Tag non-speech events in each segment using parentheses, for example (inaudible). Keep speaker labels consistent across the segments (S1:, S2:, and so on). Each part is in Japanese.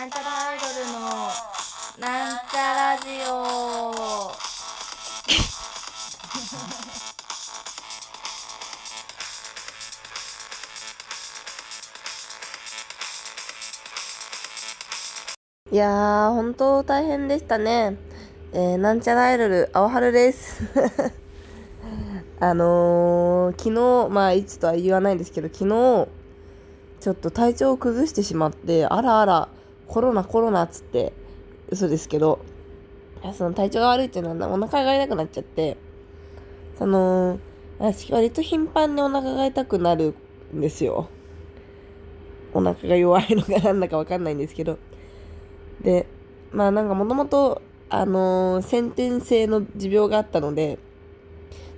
S1: なんちゃらアイドルのなんちゃラジオ (laughs) いやー、本当大変でしたね。えー、なんちゃらアイドル、青春です。(laughs) あのー、昨日、まあ、いつとは言わないんですけど、昨日、ちょっと体調を崩してしまって、あらあら、コロナコロナっつって、嘘ですけど、その体調が悪いっていうのはお腹が痛くなっちゃって、その、私割と頻繁にお腹が痛くなるんですよ。お腹が弱いのかなんだかわかんないんですけど。で、まあなんかもともと、あのー先天性の持病があったので、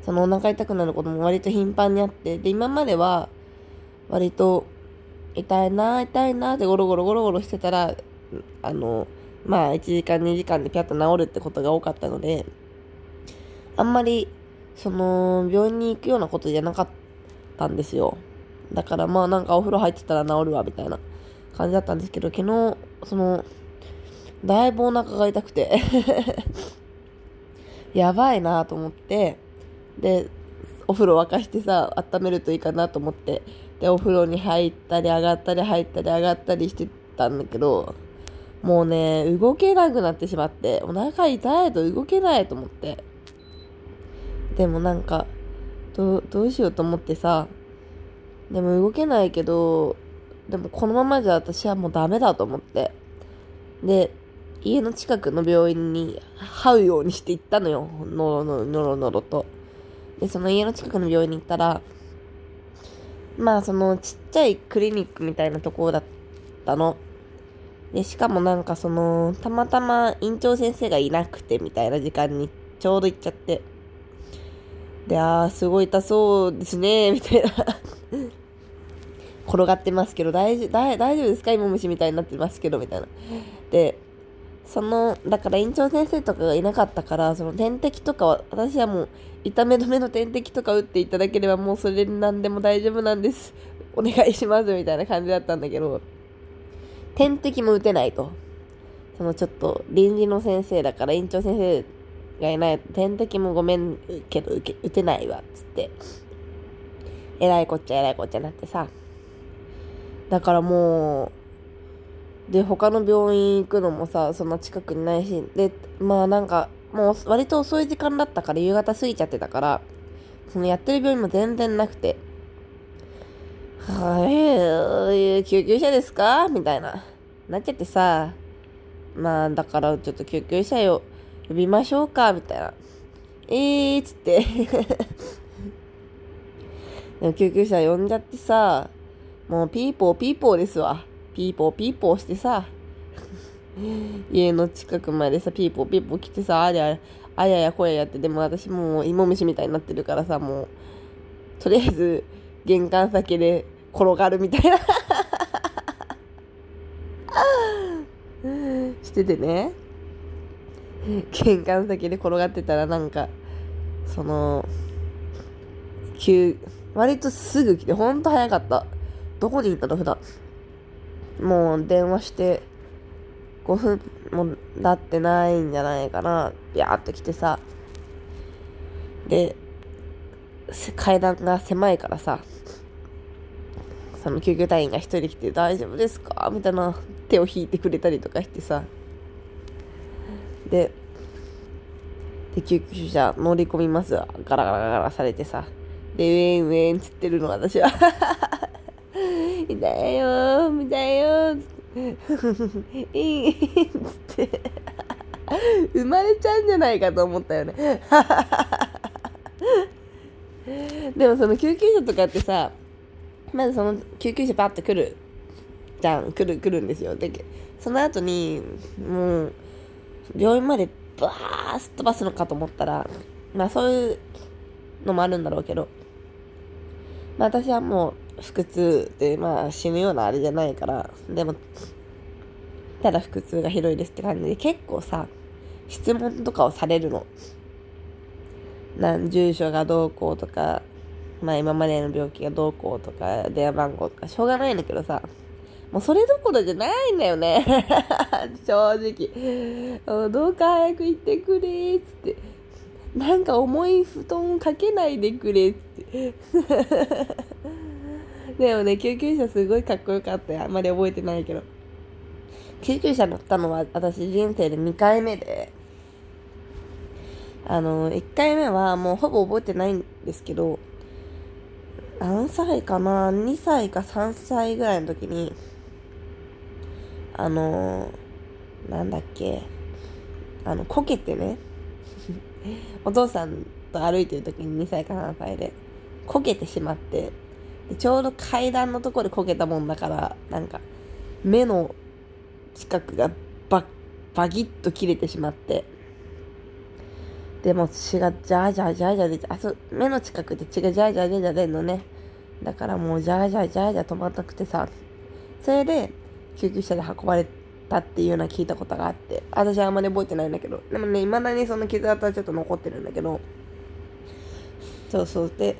S1: そのお腹痛くなることも割と頻繁にあって、で、今までは、割と、痛いな、痛いなってゴロゴロゴロゴロしてたら、あの、まあ1時間2時間でピャッと治るってことが多かったので、あんまり、その、病院に行くようなことじゃなかったんですよ。だからまあなんかお風呂入ってたら治るわ、みたいな感じだったんですけど、昨日、その、だいぶお腹が痛くて (laughs) やばいなと思って、で、お風呂沸かしてさ、温めるといいかなと思って、で、お風呂に入ったり上がったり入ったり上がったりしてたんだけど、もうね、動けなくなってしまって、お腹痛いと動けないと思って。でもなんか、どう、どうしようと思ってさ、でも動けないけど、でもこのままじゃ私はもうダメだと思って。で、家の近くの病院に這うようにして行ったのよ。のろのろのろのろと。で、その家の近くの病院に行ったら、まあそのちっちゃいクリニックみたいなところだったの。で、しかもなんかその、たまたま院長先生がいなくてみたいな時間にちょうど行っちゃって。で、あー、すごい痛そうですね、(laughs) みたいな。転がってますけど、大丈夫、大丈夫ですか芋虫みたいになってますけど、みたいな。で、その、だから院長先生とかがいなかったから、その点滴とかは、私はもう、痛め止めの点滴とか打っていただければもうそれなんでも大丈夫なんです。お願いします、みたいな感じだったんだけど、点滴も打てないと。そのちょっと、臨時の先生だから院長先生がいないと、点滴もごめんけど受け打てないわ、つって。えらいこっちゃえらいこっちゃなってさ。だからもう、で、他の病院行くのもさ、そんな近くにないし、で、まあなんか、もう割と遅い時間だったから夕方過ぎちゃってたから、そのやってる病院も全然なくて、はい、救急車ですか？みたいな。なっちゃってさ、まあだからちょっと救急車よ、呼びましょうか？みたいな。えーっつって。(laughs) でも救急車呼んじゃってさ、もうピーポーピーポーですわ。ピーポーピーポーしてさ、家の近くまでさ、ピーポーピーポー来てさ、ありゃ、あややこややって、でも私もう芋虫みたいになってるからさ、もう、とりあえず、玄関先で転がるみたいな (laughs) しててね。玄関先で転がってたらなんか、その、急、割とすぐ来て、ほんと早かった。どこにいたの普段。もう電話して、5分も経ってないんじゃないかな。ビャーっと来てさ。で、階段が狭いからさ、その救急隊員が一人来て大丈夫ですか？みたいな手を引いてくれたりとかしてさ。で、で、救急車乗り込みますわ。ガラガラガラされてさ。で、ウェンウェンつってるの私は。痛いよ、痛いよー、つって。いい、つって。生まれちゃうんじゃないかと思ったよね。でもその救急車とかってさ、まずその救急車パッと来るじゃん、来る、来るんですよ。で、その後に、もう、病院までバーッ飛ばすのかと思ったら、まあそういうのもあるんだろうけど、まあ私はもう腹痛で、まあ死ぬようなあれじゃないから、でも、ただ腹痛がひどいですって感じで、結構さ、質問とかをされるの。なん、住所がどうこうとか、まあ今までの病気がどうこうとか、電話番号とか、しょうがないんだけどさ、もうそれどころじゃないんだよね。(laughs) 正直。どうか早く行ってくれっつって。なんか重い布団かけないでくれって。(laughs) でもね救急車すごいかっこよかったよ。あんまり覚えてないけど。救急車乗ったのは私人生で2回目で。あの1回目はもうほぼ覚えてないんですけど何歳かな？2歳か3歳ぐらいの時にあのなんだっけ？あのこけてね。お父さんと歩いてる時に2歳か3歳でこけてしまってでちょうど階段のところでこけたもんだからなんか目の近くがババギッと切れてしまって。でも血がジャージャージャージャー出てあそ目の近くで血がジャージャージャージャー出るのね。だからもうジャージャージャージャー止まんなくてさ。それで救急車で運ばれたっていうのは聞いたことがあって私はあんまり覚えてないんだけどでもね未だにその傷跡はちょっと残ってるんだけどそうそう。で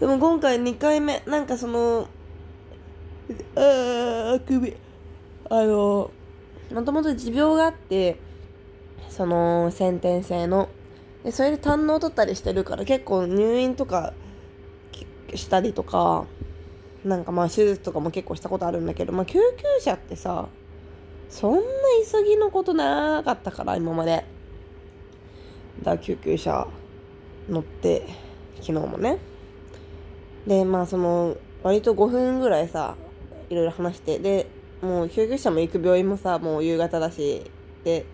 S1: でも今回2回目なんかそのああ首あのもともと持病があってその先天性の。でそれで胆のを取ったりしてるから結構入院とかしたりとかなんかまあ手術とかも結構したことあるんだけど、まあ、救急車ってさそんな急ぎのことなかったから今まで。だ救急車乗って昨日もね。でまあその割と5分ぐらいさいろいろ話してでもう救急車も行く病院もさもう夕方だしで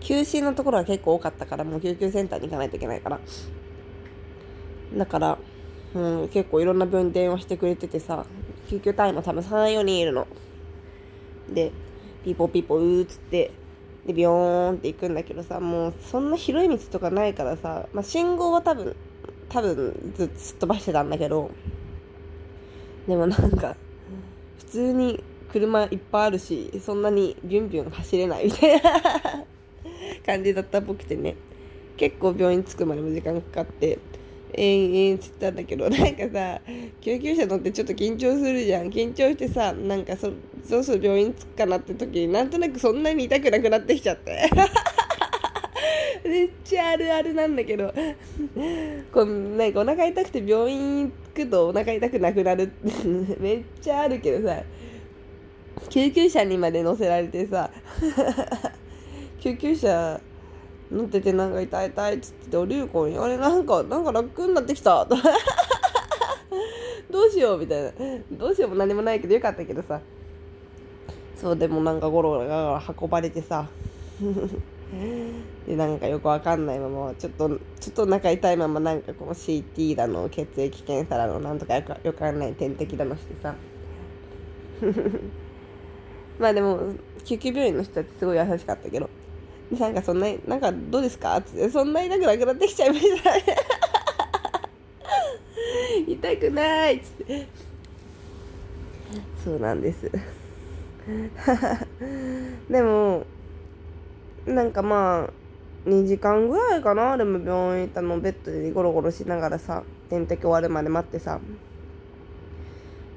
S1: 休診のところは結構多かったからもう救急センターに行かないといけないから。だからもう結構いろんな病院電話してくれててさ救急隊員も多分34人いるの。でピポピポうーっつってでビヨーンって行くんだけどさもうそんな広い道とかないからさ、まあ、信号は多分多分ずっと飛ばしてたんだけどでもなんか普通に車いっぱいあるしそんなにビュンビュン走れないみたいな (laughs) 感じだったっぽくてね。結構病院着くまでも時間かかってえー、えー、っつったんだけどなんかさ救急車乗ってちょっと緊張するじゃん緊張してさなんかそろそろ病院着くかなって時になんとなくそんなに痛くなくなってきちゃってめっちゃあるあるなんだけどこうなんかお腹痛くて病院着くとお腹痛くなくなるってめっちゃあるけどさ救急車にまで乗せられてさ救急車乗っててなんか痛い痛いっつって降りる子にあれなんかなんか楽になってきた。(laughs) どうしようみたいな。どうしようも何もないけどよかったけどさ。そうでもなんかゴロゴロゴロ運ばれてさ。(laughs) でなんかよくわかんないままちょっとちょっと仲痛いままなんかこの CT だの血液検査だのなんとかよくよくわかんない点滴だのしてさ。(laughs) まあでも救急病院の人たちすごい優しかったけど。なんかそんななんかどうですか？ってそんな痛くなくなってきちゃいました (laughs) 痛くないっつって。そうなんです。(laughs) でもなんかまあ2時間ぐらいかな？でも病院行ったのベッドでゴロゴロしながらさ点滴終わるまで待ってさ。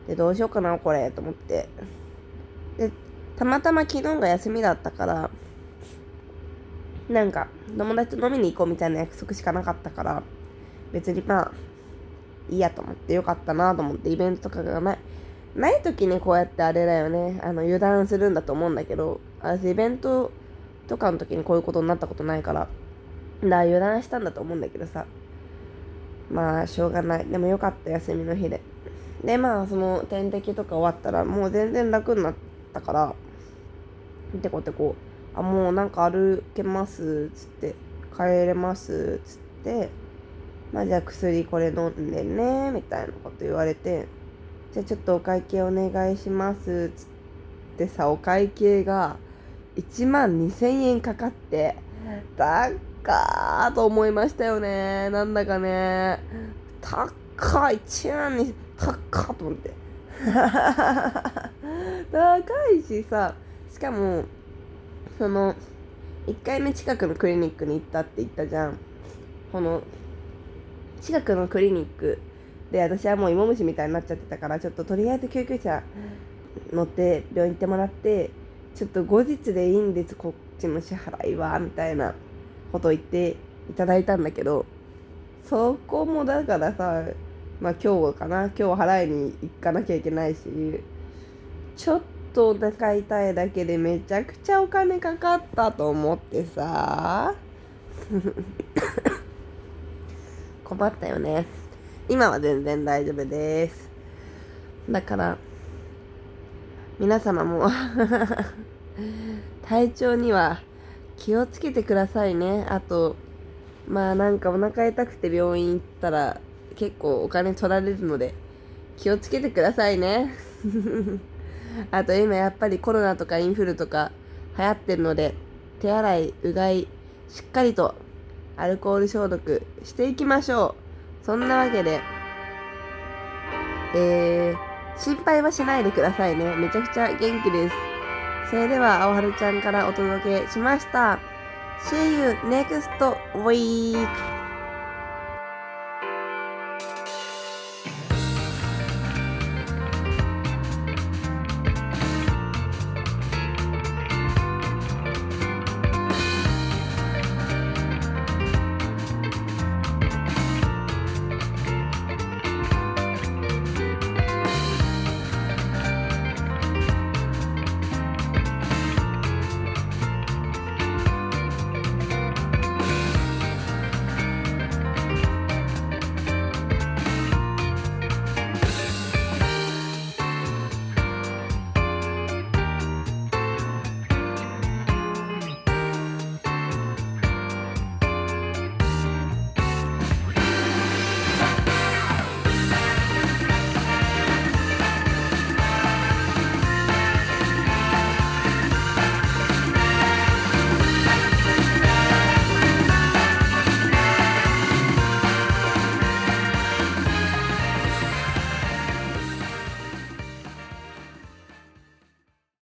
S1: でどうしようかなこれと思って。でたまたま昨日が休みだったからなんか友達と飲みに行こうみたいな約束しかなかったから別にまあいいやと思ってよかったなと思ってイベントとかがないない時にこうやってあれだよねあの油断するんだと思うんだけど私イベントとかの時にこういうことになったことないからだから油断したんだと思うんだけどさまあしょうがない。でもよかった休みの日で。でまあその点滴とか終わったらもう全然楽になったからてこてこあもうなんか歩けますっつって。帰れますっつって。まあじゃあ薬これ飲んでねみたいなこと言われて。じゃあちょっとお会計お願いしますっつってさお会計が1万2000円かかって高ーと思いましたよね。なんだかね。高い1万に高っと思って。(laughs) 高いしさしかもその1回目近くのクリニックに行ったって言ったじゃん。この近くのクリニックで私はもう芋虫みたいになっちゃってたからちょっととりあえず救急車乗って病院行ってもらってちょっと後日でいいんですこっちの支払いはみたいなことを言っていただいたんだけどそこもだからさまあ今日かな今日払いに行かなきゃいけないしちょっとお腹痛いだけでめちゃくちゃお金かかったと思ってさ。困ったよね。今は全然大丈夫です。だから皆様も (laughs) 体調には気をつけてくださいね。あとまあなんかお腹痛くて病院行ったら結構お金取られるので気をつけてくださいね。(laughs) (laughs) あと今やっぱりコロナとかインフルとか流行ってるので手洗いうがいしっかりとアルコール消毒していきましょう。そんなわけでえー、心配はしないでくださいね。めちゃくちゃ元気です。それでは青春ちゃんからお届けしました。See you next week!